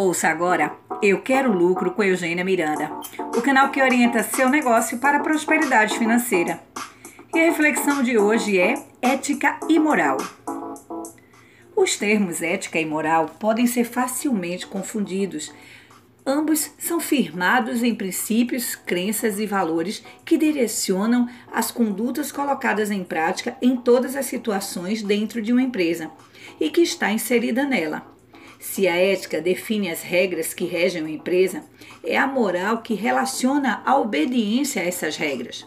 Ouça agora Eu Quero Lucro com Eugênia Miranda, o canal que orienta seu negócio para a prosperidade financeira. E a reflexão de hoje é ética e moral. Os termos ética e moral podem ser facilmente confundidos. Ambos são firmados em princípios, crenças e valores que direcionam as condutas colocadas em prática em todas as situações dentro de uma empresa e que está inserida nela. Se a ética define as regras que regem uma empresa, é a moral que relaciona a obediência a essas regras.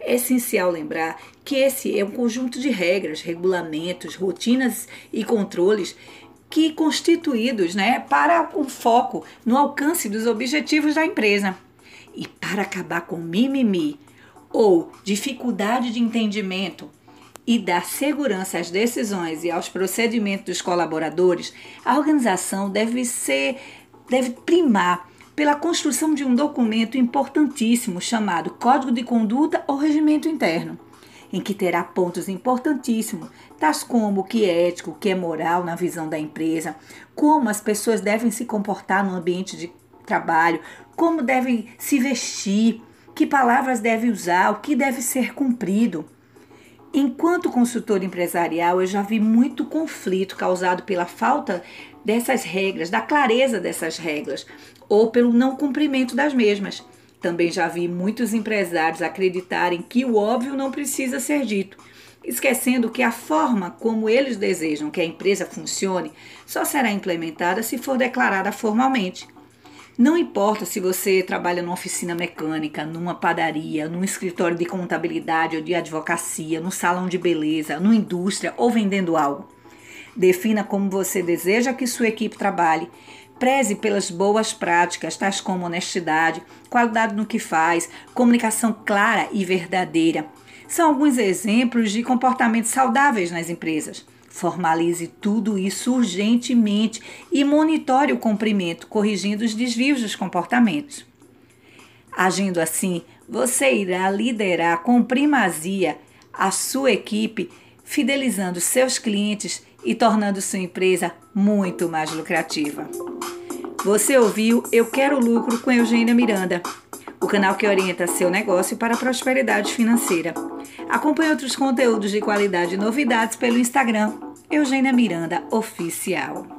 É essencial lembrar que esse é um conjunto de regras, regulamentos, rotinas e controles que constituídos né, para o foco no alcance dos objetivos da empresa. E para acabar com mimimi ou dificuldade de entendimento e dar segurança às decisões e aos procedimentos dos colaboradores, a organização deve ser deve primar pela construção de um documento importantíssimo chamado Código de Conduta ou Regimento Interno, em que terá pontos importantíssimos, tais como o que é ético, o que é moral na visão da empresa, como as pessoas devem se comportar no ambiente de trabalho, como devem se vestir, que palavras devem usar, o que deve ser cumprido. Enquanto consultor empresarial, eu já vi muito conflito causado pela falta dessas regras, da clareza dessas regras, ou pelo não cumprimento das mesmas. Também já vi muitos empresários acreditarem que o óbvio não precisa ser dito, esquecendo que a forma como eles desejam que a empresa funcione só será implementada se for declarada formalmente. Não importa se você trabalha numa oficina mecânica, numa padaria, num escritório de contabilidade ou de advocacia, num salão de beleza, numa indústria ou vendendo algo. Defina como você deseja que sua equipe trabalhe. Preze pelas boas práticas, tais como honestidade, qualidade no que faz, comunicação clara e verdadeira. São alguns exemplos de comportamentos saudáveis nas empresas. Formalize tudo isso urgentemente e monitore o cumprimento, corrigindo os desvios dos comportamentos. Agindo assim, você irá liderar com primazia a sua equipe, fidelizando seus clientes e tornando sua empresa muito mais lucrativa. Você ouviu Eu Quero Lucro com Eugênia Miranda, o canal que orienta seu negócio para a prosperidade financeira. Acompanhe outros conteúdos de qualidade e novidades pelo Instagram Eugênia Miranda Oficial.